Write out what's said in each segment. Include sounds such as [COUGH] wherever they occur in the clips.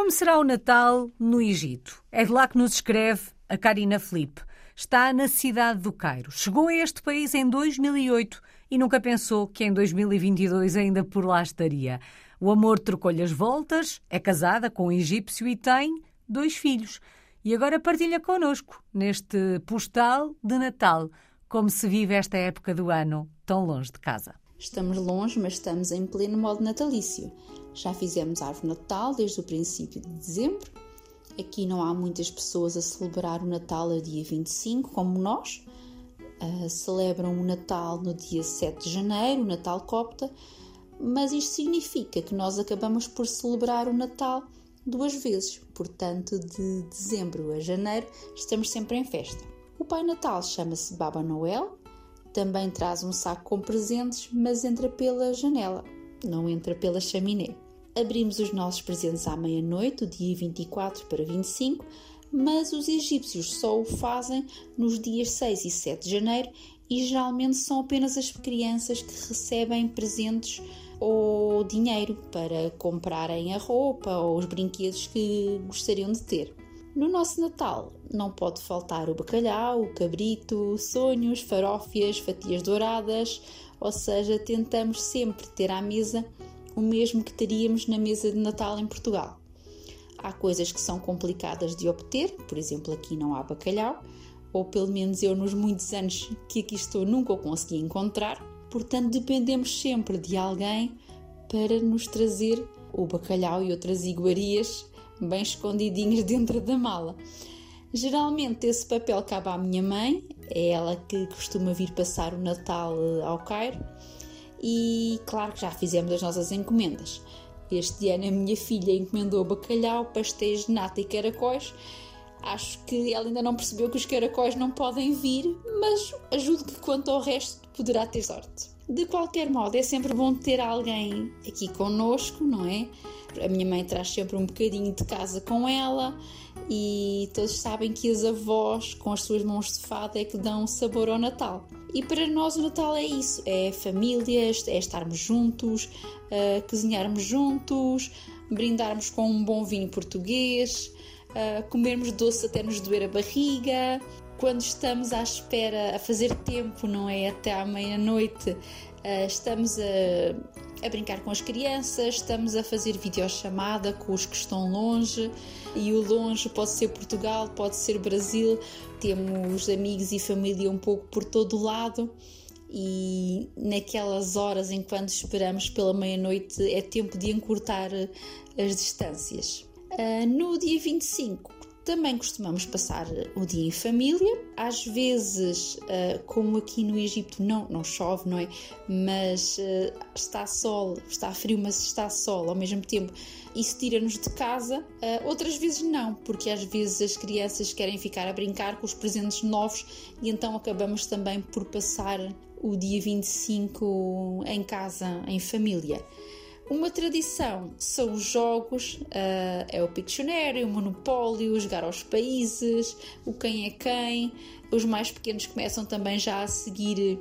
Como será o Natal no Egito? É de lá que nos escreve a Karina Felipe. Está na cidade do Cairo. Chegou a este país em 2008 e nunca pensou que em 2022 ainda por lá estaria. O amor trocou-lhe as voltas, é casada com um egípcio e tem dois filhos. E agora partilha connosco, neste postal de Natal, como se vive esta época do ano tão longe de casa. Estamos longe, mas estamos em pleno modo natalício. Já fizemos árvore Natal desde o princípio de dezembro. Aqui não há muitas pessoas a celebrar o Natal a dia 25, como nós. Uh, celebram o Natal no dia 7 de janeiro, o Natal copta, mas isto significa que nós acabamos por celebrar o Natal duas vezes, portanto, de dezembro a janeiro estamos sempre em festa. O Pai Natal chama-se Baba Noel, também traz um saco com presentes, mas entra pela janela, não entra pela chaminé. Abrimos os nossos presentes à meia-noite, dia 24 para 25, mas os egípcios só o fazem nos dias 6 e 7 de janeiro e geralmente são apenas as crianças que recebem presentes ou dinheiro para comprarem a roupa ou os brinquedos que gostariam de ter. No nosso Natal não pode faltar o bacalhau, o cabrito, sonhos, farófias, fatias douradas, ou seja, tentamos sempre ter à mesa o mesmo que teríamos na mesa de Natal em Portugal. Há coisas que são complicadas de obter, por exemplo, aqui não há bacalhau, ou pelo menos eu, nos muitos anos que aqui estou, nunca o consegui encontrar. Portanto, dependemos sempre de alguém para nos trazer o bacalhau e outras iguarias bem escondidinhos [LAUGHS] dentro da mala. Geralmente esse papel cabe à minha mãe, é ela que costuma vir passar o Natal eh, ao Cairo e claro que já fizemos as nossas encomendas. Este ano a minha filha encomendou bacalhau, pastéis de nata e caracóis. Acho que ela ainda não percebeu que os caracóis não podem vir, mas ajudo que quanto ao resto poderá ter sorte. De qualquer modo, é sempre bom ter alguém aqui connosco, não é? A minha mãe traz sempre um bocadinho de casa com ela e todos sabem que as avós, com as suas mãos de fada, é que dão sabor ao Natal. E para nós o Natal é isso: é famílias, é estarmos juntos, uh, cozinharmos juntos, brindarmos com um bom vinho português, uh, comermos doce até nos doer a barriga. Quando estamos à espera, a fazer tempo, não é? Até à meia-noite, uh, estamos a, a brincar com as crianças, estamos a fazer videochamada com os que estão longe e o longe pode ser Portugal, pode ser Brasil, temos amigos e família um pouco por todo o lado e naquelas horas enquanto esperamos pela meia-noite é tempo de encurtar as distâncias. Uh, no dia 25 também costumamos passar o dia em família. Às vezes, uh, como aqui no Egito não, não chove, não é? Mas uh, está sol, está frio, mas está sol ao mesmo tempo. Isso tira-nos de casa. Outras vezes não, porque às vezes as crianças querem ficar a brincar com os presentes novos e então acabamos também por passar o dia 25 em casa, em família. Uma tradição são os jogos, uh, é o Pictionary, o Monopólio, jogar aos países, o quem é quem. Os mais pequenos começam também já a seguir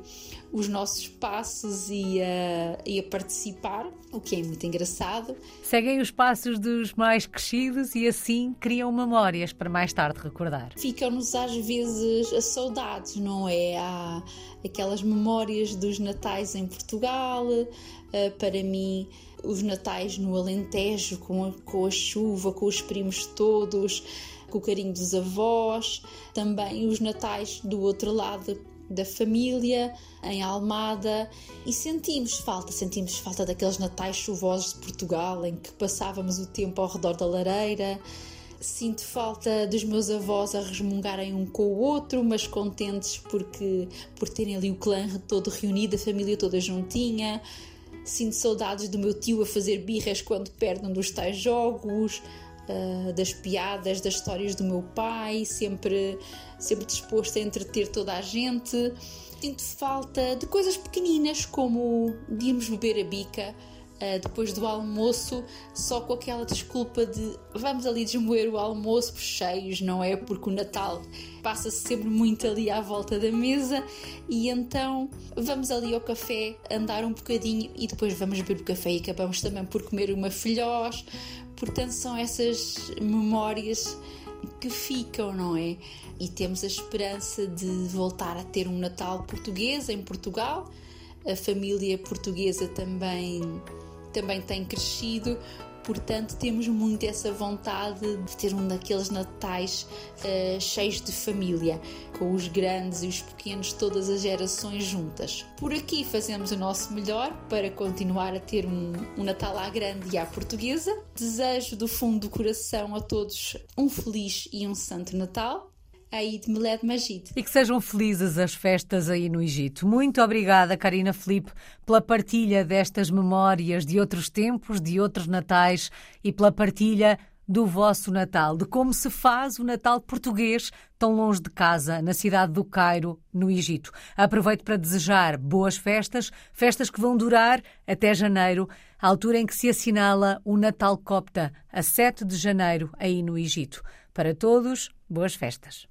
os nossos passos e a, e a participar, o que é muito engraçado. Seguem os passos dos mais crescidos e assim criam memórias para mais tarde recordar. Ficam-nos às vezes a saudades, não é? Há aquelas memórias dos natais em Portugal, uh, para mim os natais no Alentejo, com a, com a chuva, com os primos todos, com o carinho dos avós, também os natais do outro lado da família, em Almada, e sentimos falta, sentimos falta daqueles natais chuvosos de Portugal, em que passávamos o tempo ao redor da lareira. Sinto falta dos meus avós a resmungarem um com o outro, mas contentes porque por terem ali o clã todo reunido, a família toda juntinha. Sinto saudades do meu tio a fazer birras quando perdem dos tais jogos, uh, das piadas, das histórias do meu pai, sempre, sempre disposto a entreter toda a gente. Sinto falta de coisas pequeninas como de irmos beber a bica uh, depois do almoço, só com aquela desculpa de vamos ali desmoer o almoço por cheios, não é? Porque o Natal passa-se sempre muito ali à volta da mesa e então vamos ali ao café, andar um bocadinho e depois vamos beber o café e acabamos também por comer uma filhós. Portanto, são essas memórias que ficam, não é? E temos a esperança de voltar a ter um Natal português em Portugal. A família portuguesa também, também tem crescido, portanto temos muito essa vontade de ter um daqueles natais uh, cheios de família, com os grandes e os pequenos, todas as gerações juntas. Por aqui fazemos o nosso melhor para continuar a ter um, um Natal à grande e à portuguesa. Desejo do fundo do coração a todos um feliz e um santo Natal aí de Meled Majid. E que sejam felizes as festas aí no Egito. Muito obrigada, Karina Felipe, pela partilha destas memórias de outros tempos, de outros natais e pela partilha do vosso Natal, de como se faz o Natal português tão longe de casa, na cidade do Cairo, no Egito. Aproveito para desejar boas festas, festas que vão durar até janeiro, a altura em que se assinala o Natal Copta, a 7 de janeiro, aí no Egito. Para todos, boas festas.